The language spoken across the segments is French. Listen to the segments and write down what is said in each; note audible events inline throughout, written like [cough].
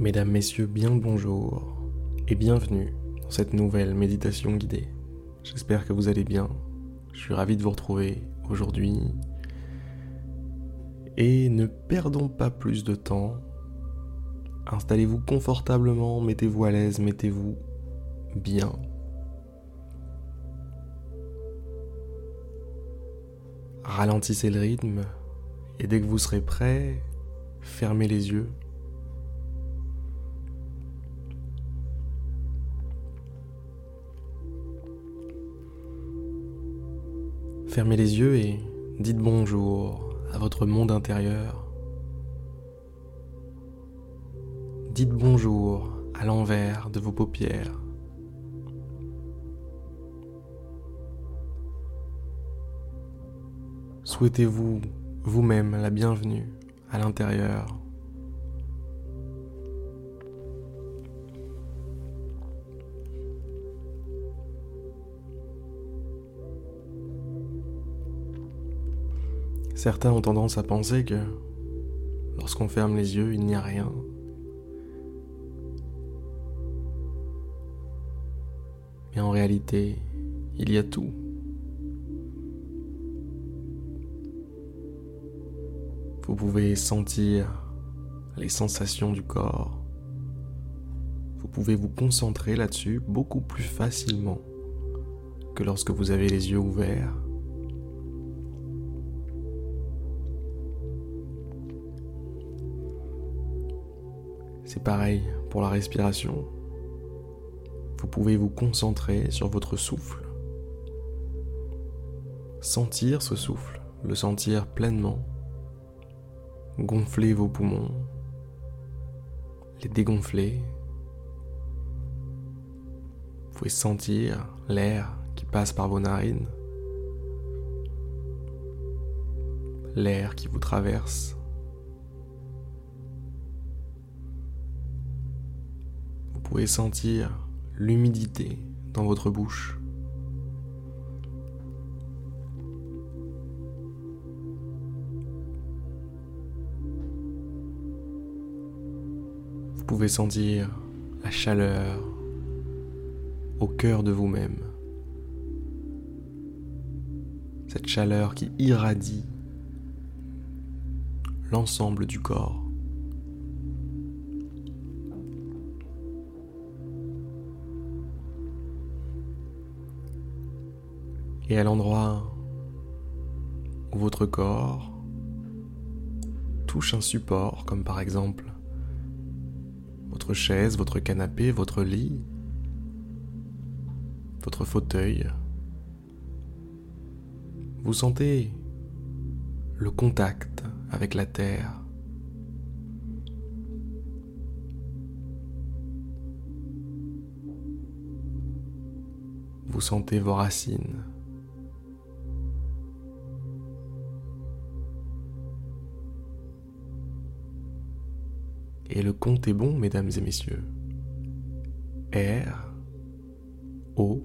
Mesdames, Messieurs, bien le bonjour et bienvenue dans cette nouvelle méditation guidée. J'espère que vous allez bien. Je suis ravi de vous retrouver aujourd'hui. Et ne perdons pas plus de temps. Installez-vous confortablement, mettez-vous à l'aise, mettez-vous bien. Ralentissez le rythme et dès que vous serez prêt, fermez les yeux. Fermez les yeux et dites bonjour à votre monde intérieur. Dites bonjour à l'envers de vos paupières. Souhaitez-vous vous-même la bienvenue à l'intérieur Certains ont tendance à penser que lorsqu'on ferme les yeux, il n'y a rien. Mais en réalité, il y a tout. Vous pouvez sentir les sensations du corps. Vous pouvez vous concentrer là-dessus beaucoup plus facilement que lorsque vous avez les yeux ouverts C'est pareil pour la respiration. Vous pouvez vous concentrer sur votre souffle. Sentir ce souffle, le sentir pleinement. Gonfler vos poumons, les dégonfler. Vous pouvez sentir l'air qui passe par vos narines, l'air qui vous traverse pouvez sentir l'humidité dans votre bouche. Vous pouvez sentir la chaleur au cœur de vous-même. Cette chaleur qui irradie l'ensemble du corps. Et à l'endroit où votre corps touche un support, comme par exemple votre chaise, votre canapé, votre lit, votre fauteuil, vous sentez le contact avec la terre. Vous sentez vos racines. Et le compte est bon, mesdames et messieurs. Air, eau,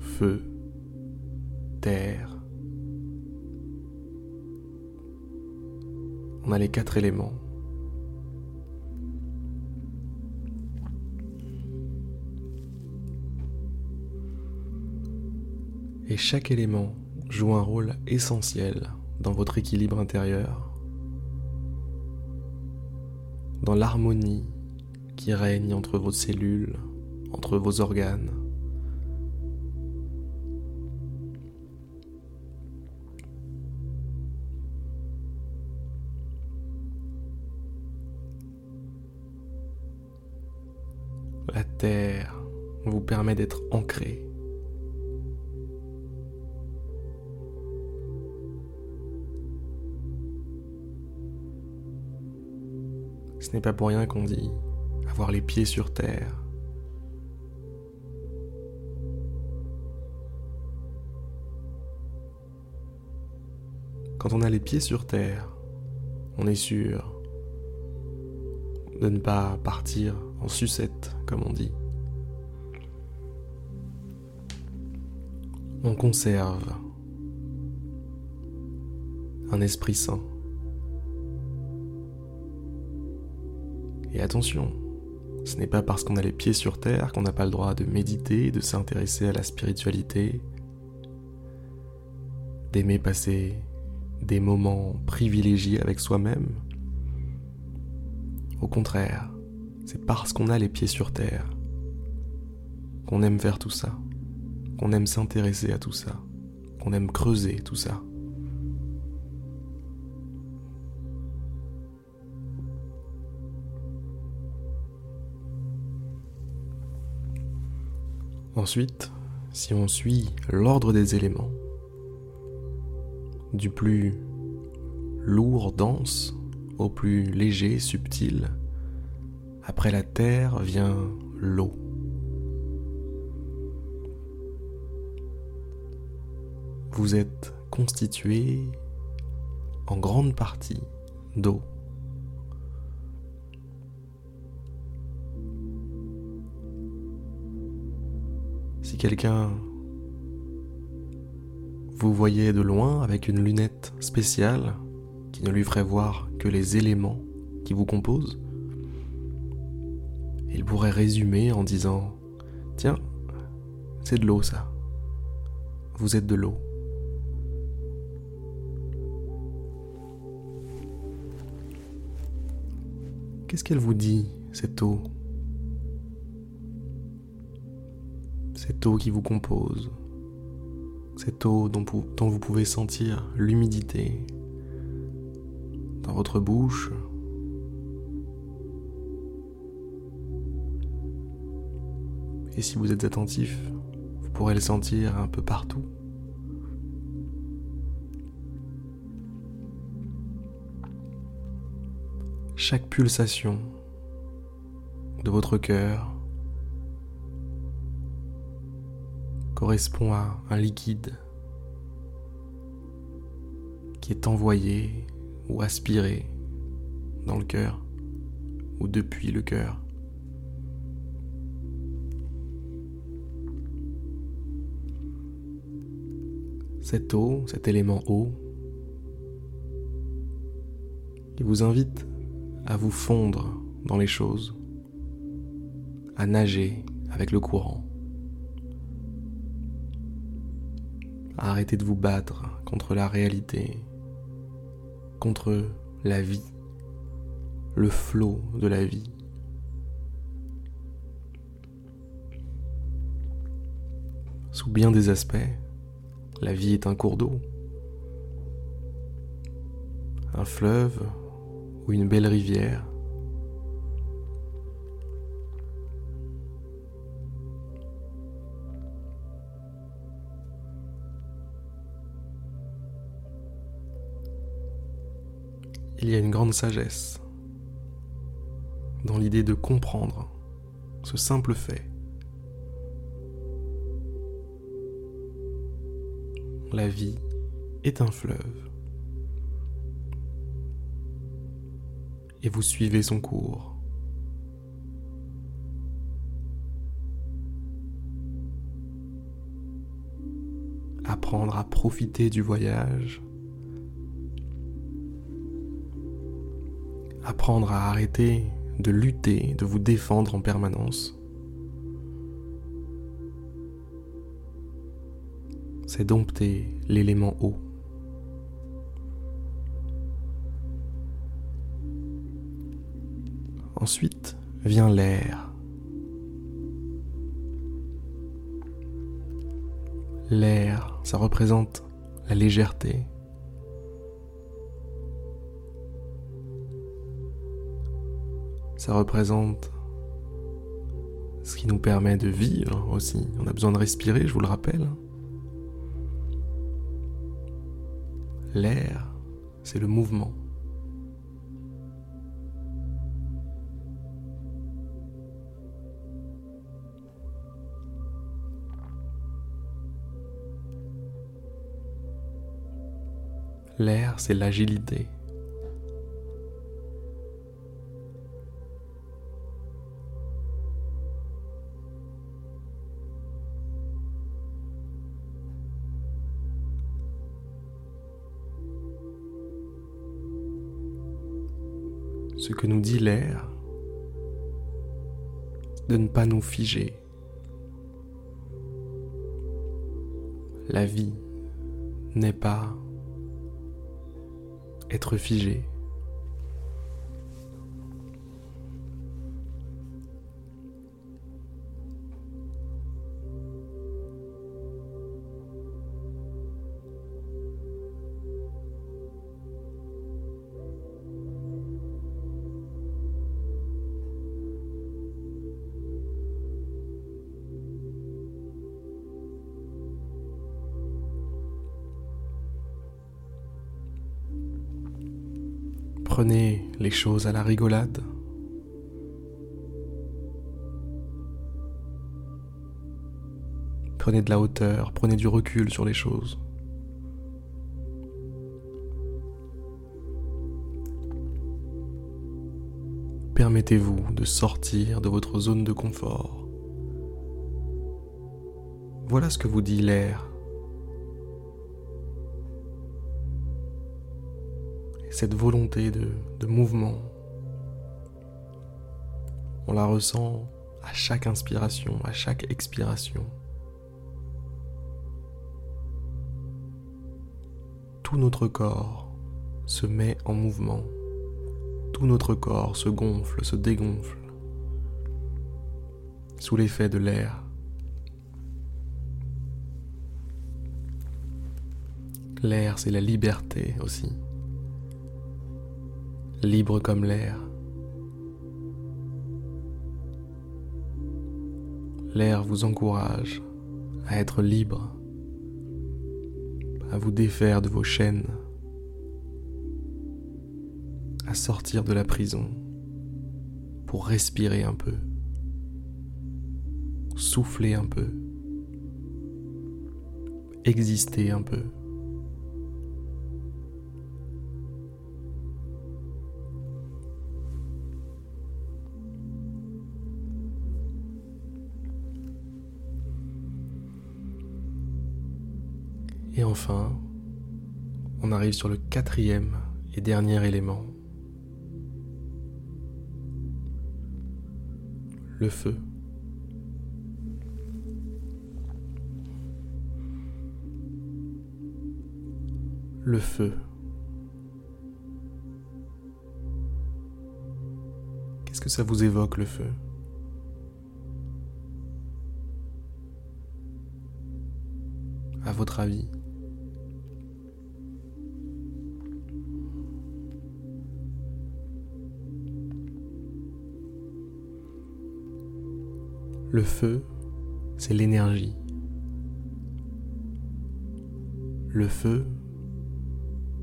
feu, terre. On a les quatre éléments. Et chaque élément joue un rôle essentiel dans votre équilibre intérieur dans l'harmonie qui règne entre vos cellules, entre vos organes. La Terre vous permet d'être ancré Ce n'est pas pour rien qu'on dit avoir les pieds sur terre. Quand on a les pieds sur terre, on est sûr de ne pas partir en sucette, comme on dit. On conserve un esprit sain. Et attention, ce n'est pas parce qu'on a les pieds sur terre qu'on n'a pas le droit de méditer, de s'intéresser à la spiritualité, d'aimer passer des moments privilégiés avec soi-même. Au contraire, c'est parce qu'on a les pieds sur terre qu'on aime faire tout ça, qu'on aime s'intéresser à tout ça, qu'on aime creuser tout ça. Ensuite, si on suit l'ordre des éléments, du plus lourd, dense, au plus léger, subtil, après la terre vient l'eau. Vous êtes constitué en grande partie d'eau. Si quelqu'un vous voyait de loin avec une lunette spéciale qui ne lui ferait voir que les éléments qui vous composent, il pourrait résumer en disant Tiens, c'est de l'eau ça. Vous êtes de l'eau. Qu'est-ce qu'elle vous dit, cette eau? Cette eau qui vous compose, cette eau dont, vous pouvez sentir l'humidité dans votre bouche, Et si vous êtes attentif, vous pourrez le sentir un peu partout. Chaque pulsation de votre cœur correspond à un liquide qui est envoyé ou aspiré dans le cœur ou depuis le cœur. Cette eau, cet élément eau, qui vous invite à vous fondre dans les choses, à nager avec le courant, à arrêter de vous battre contre la réalité, contre la vie, le flot de la vie. Sous bien des aspects, la vie est un cours d'eau, un fleuve ou une belle rivière. Il y a une grande sagesse dans l'idée de comprendre ce simple fait. La vie est un fleuve. et vous suivez son cours. Apprendre à profiter du voyage. Apprendre à arrêter de lutter, de vous défendre en permanence. C'est dompter l'élément haut. Ensuite vient l'air. L'air, ça représente la légèreté. Ça représente ce qui nous permet de vivre aussi. On a besoin de respirer, je vous le rappelle. L'air, c'est le mouvement. L'air, c'est l'agilité. ce que nous dit l'air, de ne pas nous figer. La vie n'est pas être figé. À la rigolade. Prenez de la hauteur, prenez du recul sur les choses. Permettez-vous de sortir de votre zone de confort. Voilà ce que vous dit l'air cette volonté de, mouvement, on la ressent à chaque inspiration, à chaque expiration. Tout notre corps se met en mouvement. Tout notre corps se gonfle, se dégonfle sous l'effet de l'air. L'air, c'est la liberté aussi libre comme l'air. L'air vous encourage à être libre, à vous défaire de vos chaînes, à sortir de la prison pour respirer un peu, souffler un peu, exister un peu. Et enfin, on arrive sur le quatrième et dernier élément. Le feu. Le feu. Qu'est-ce que ça vous évoque le feu? À votre avis? Le feu, c'est l'énergie. Le feu,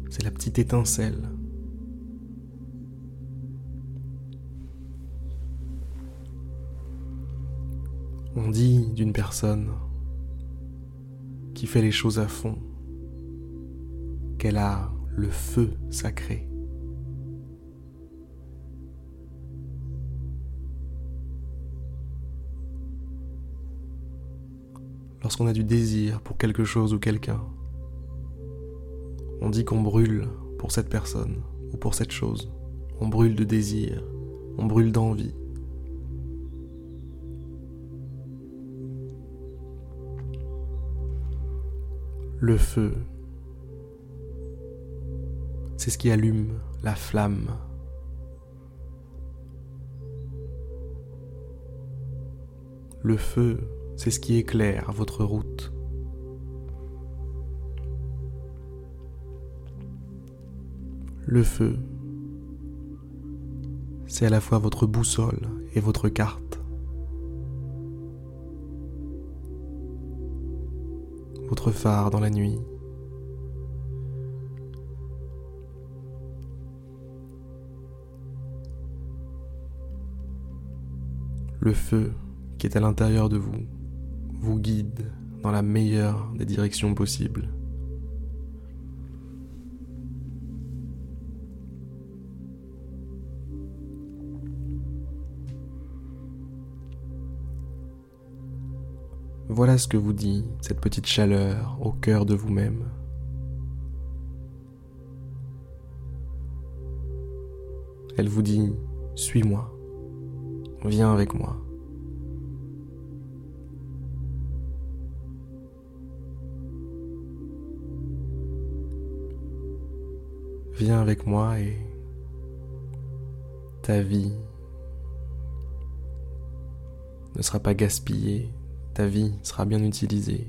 c'est la petite étincelle. On dit d'une personne qui fait les choses à fond qu'elle a le feu sacré. Lorsqu'on a du désir pour quelque chose ou quelqu'un. On dit qu'on brûle pour cette personne ou pour cette chose. On brûle de désir, on brûle d'envie. Le feu, c'est ce qui allume la flamme. Le feu, c'est ce qui éclaire votre route. Le feu, c'est à la fois votre boussole et votre carte. Votre phare dans la nuit. Le feu qui est à l'intérieur de vous vous guide dans la meilleure des directions possibles. Voilà ce que vous dit cette petite chaleur au cœur de vous-même. Elle vous dit, suis-moi, viens avec moi, viens avec moi et ta vie ne sera pas gaspillée, ta vie sera bien utilisée.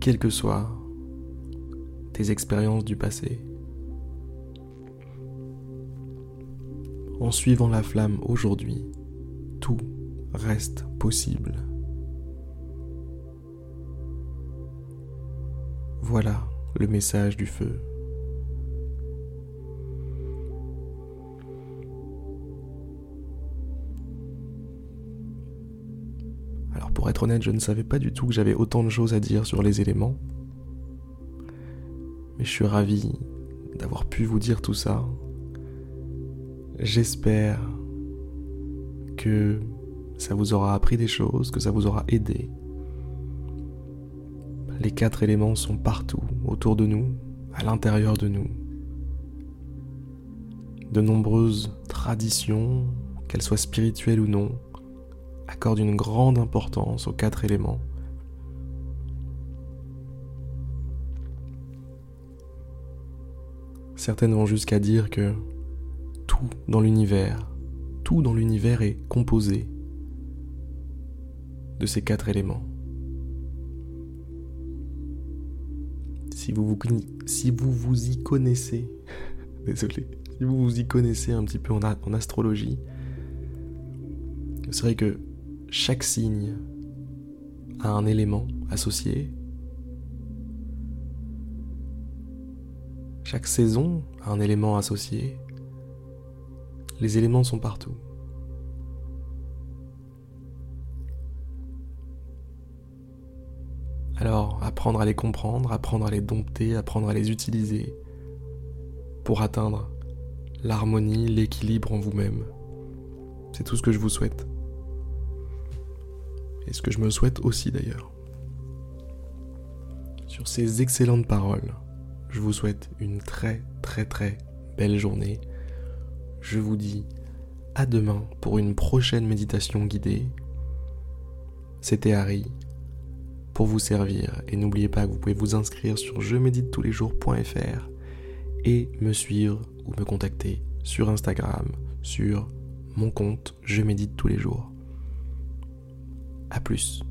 Quelles que soient tes expériences du passé. En suivant la flamme aujourd'hui, tout reste possible. Voilà le message du feu. Alors pour être honnête, je ne savais pas du tout que j'avais autant de choses à dire sur les éléments. Mais je suis ravi d'avoir pu vous dire tout ça. J'espère que ça vous aura appris des choses, que ça vous aura aidé. Les quatre éléments sont partout, autour de nous, à l'intérieur de nous. De nombreuses traditions, qu'elles soient spirituelles ou non, accordent une grande importance aux quatre éléments. Certaines vont jusqu'à dire que tout dans l'univers, tout dans l'univers est composé de ces quatre éléments. Si vous vous, y connaissez, [laughs] désolé, si vous vous y connaissez un petit peu en, en astrologie, c'est vrai que chaque signe a un élément associé. Chaque saison a un élément associé. Les éléments sont partout. Apprendre à les comprendre, apprendre à les dompter, apprendre à les utiliser pour atteindre l'harmonie, l'équilibre en vous-même. C'est tout ce que je vous souhaite. Et ce que je me souhaite aussi d'ailleurs. Sur ces excellentes paroles, je vous souhaite une très très très belle journée. Je vous dis à demain pour une prochaine méditation guidée. C'était Harry pour vous servir. Et n'oubliez pas que vous pouvez vous inscrire sur je médite tous les jours.fr et me suivre ou me contacter sur Instagram, sur mon compte Je médite tous les jours. A plus.